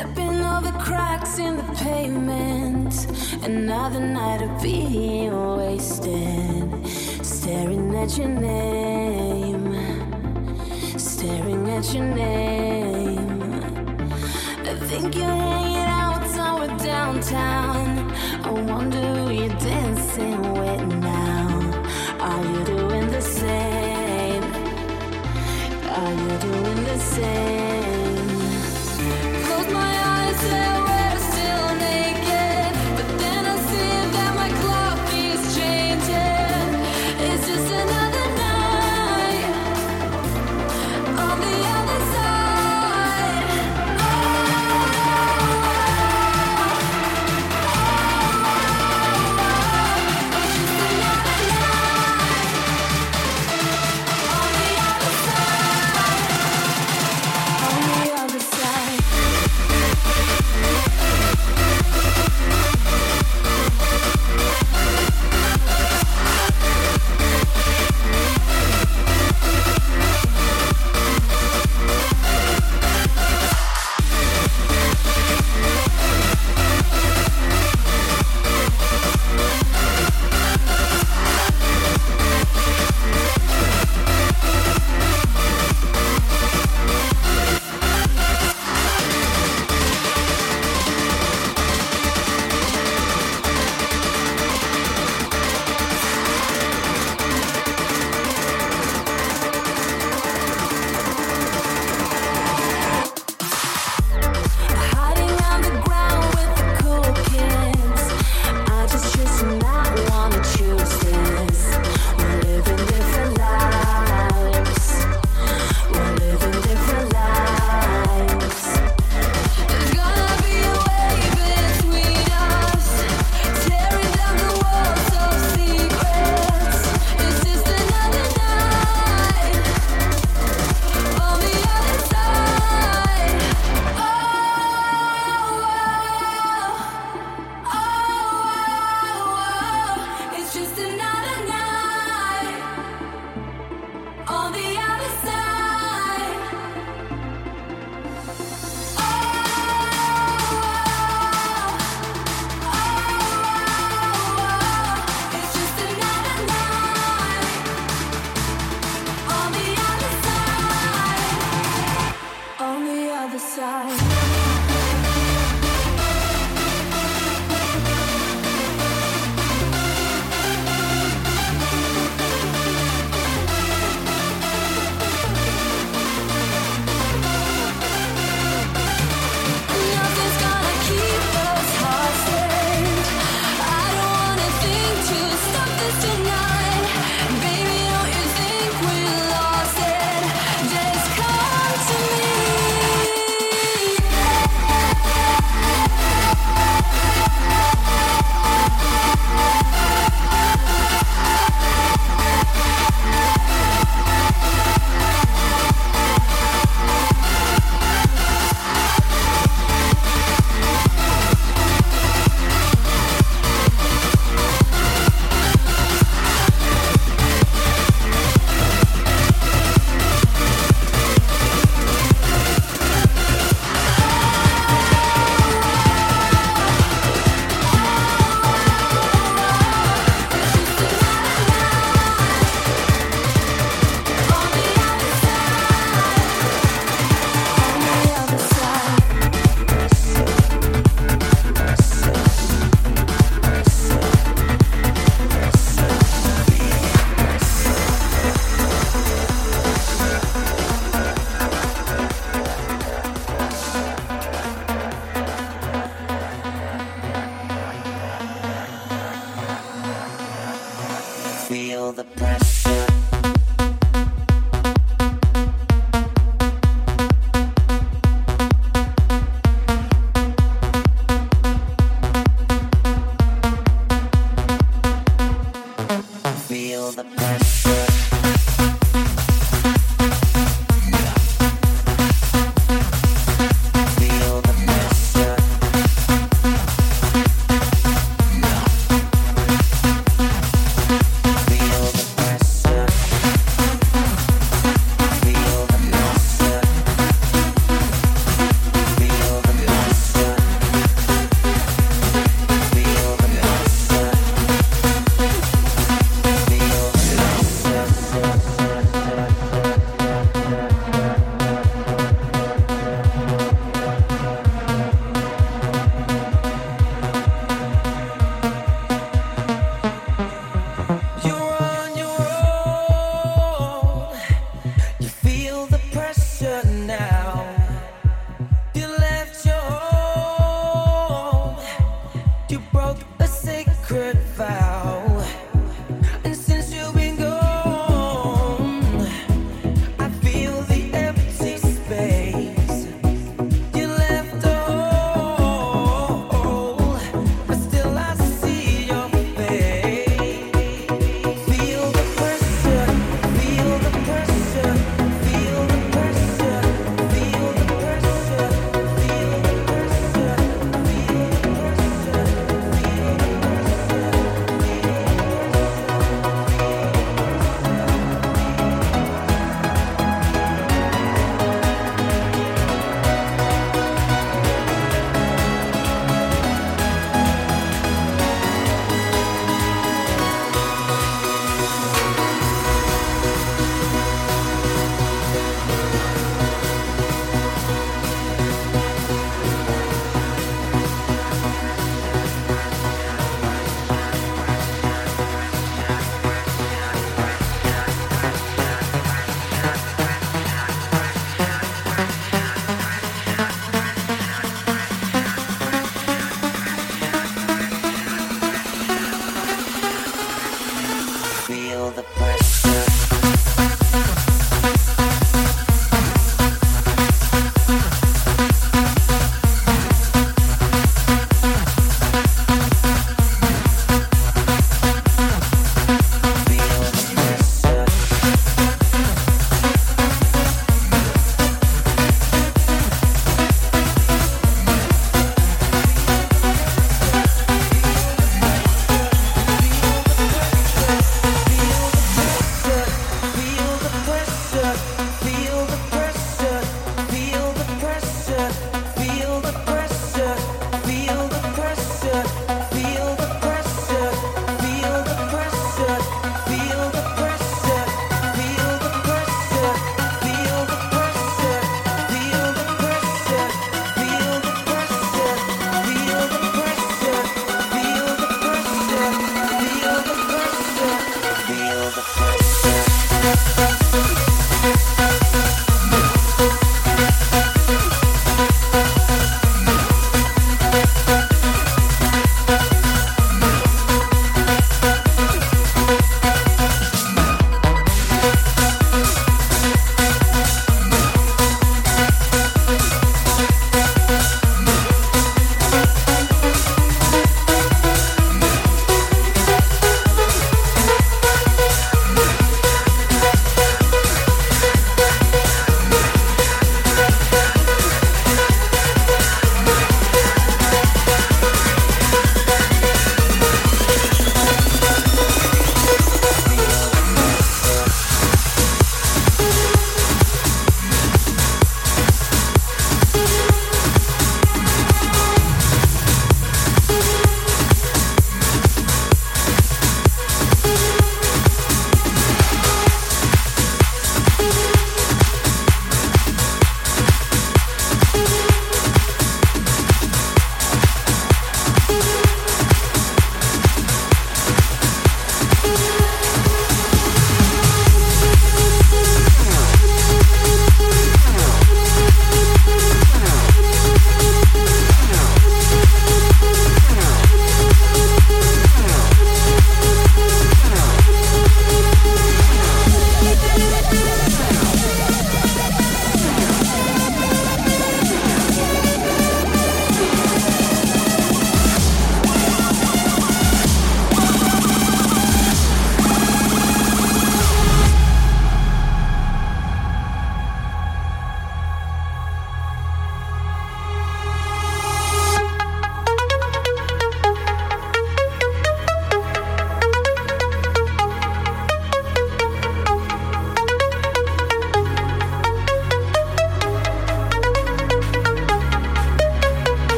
Stepping over cracks in the pavement. Another night of being wasted. Staring at your name. Staring at your name. I think you're hanging out somewhere downtown. I wonder who you're dancing with now. Are you doing the same? Are you doing the same?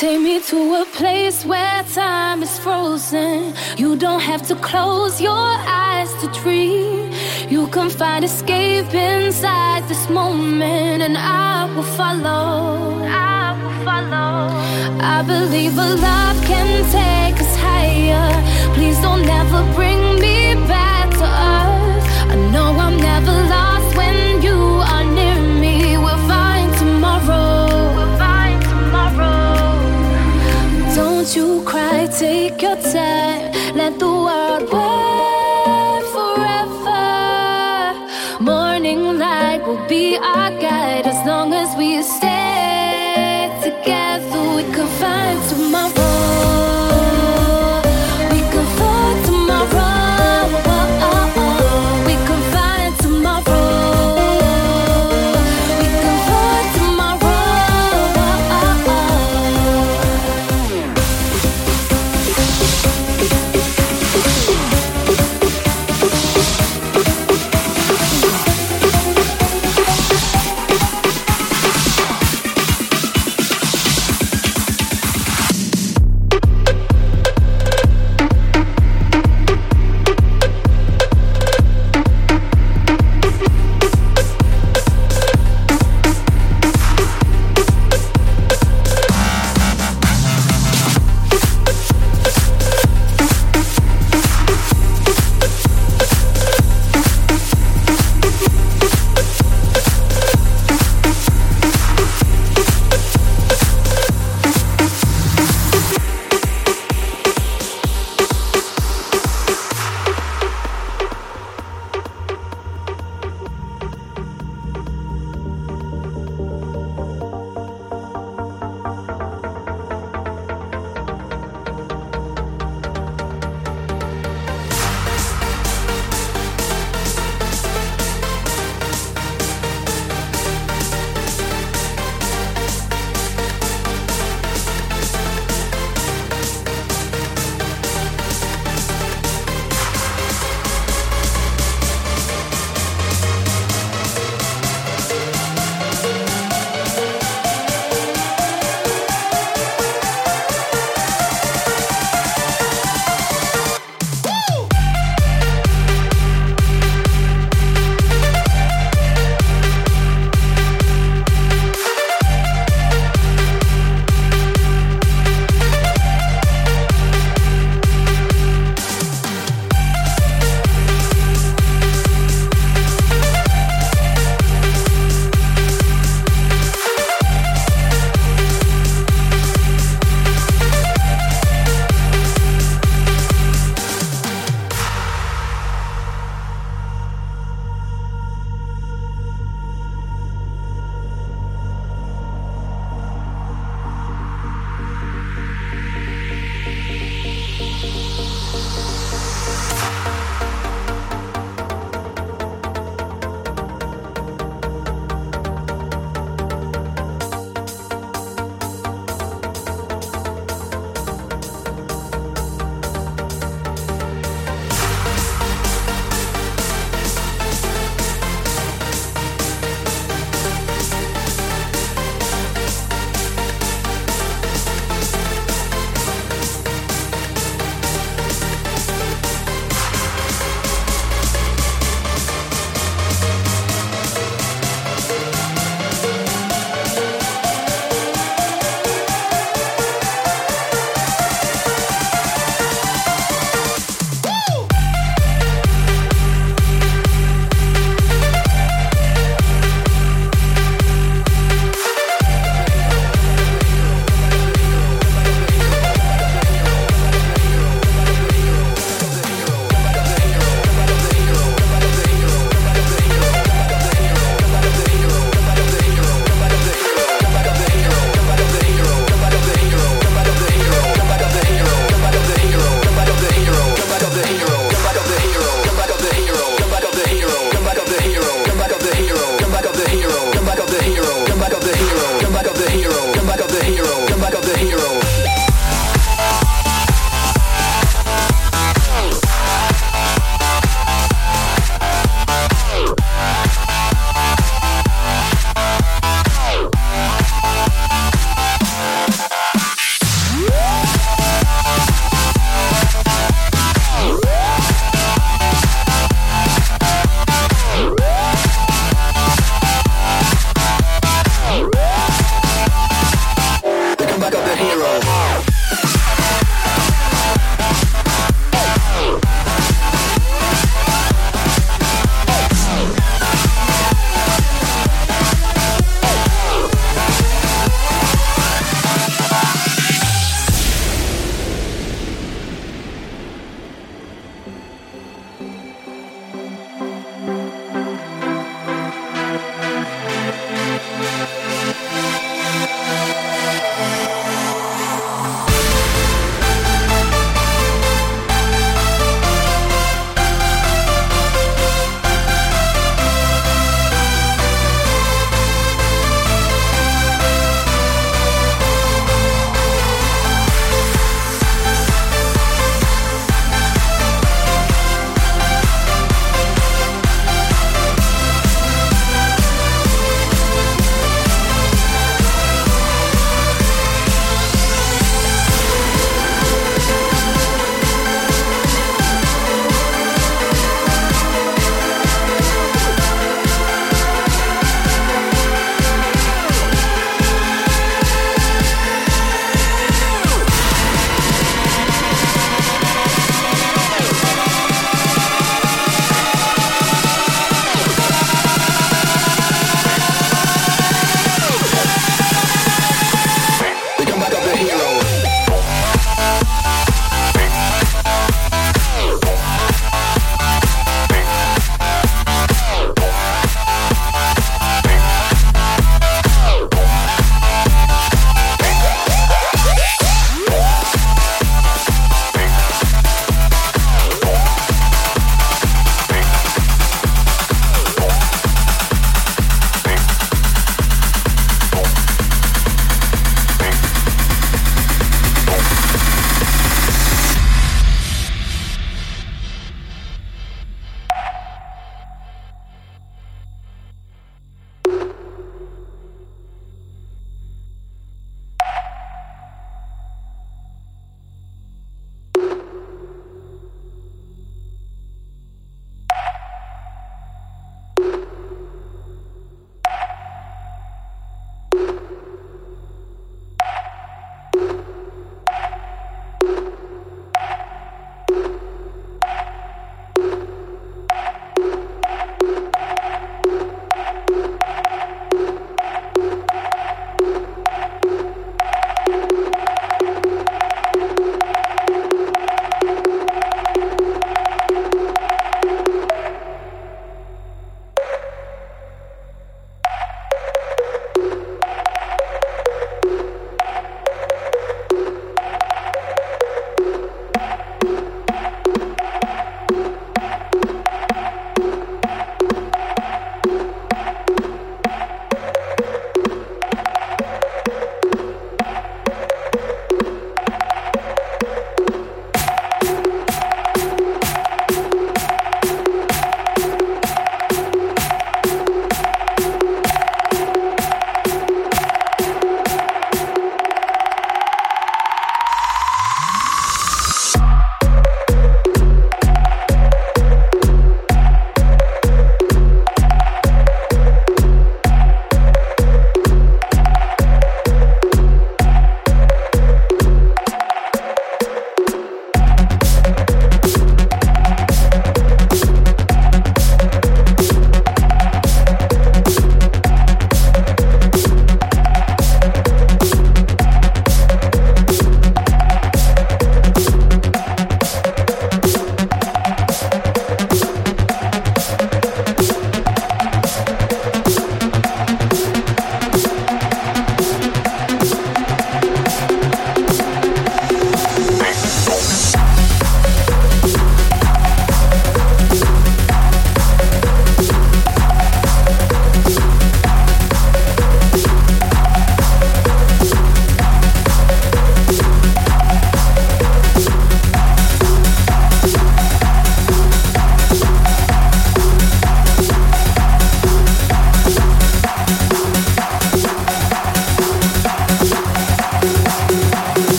Take me to a place where time is frozen. You don't have to close your eyes to dream. You can find escape inside this moment, and I will follow. I will follow. I believe a love can take us higher. Please don't ever bring me back to earth. To cry, take your time. Let the world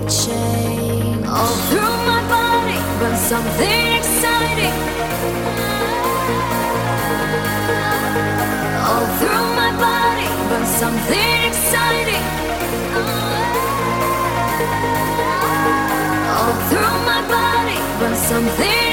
the chain. All through my body runs something exciting. All through my body runs something exciting. All through my body runs something.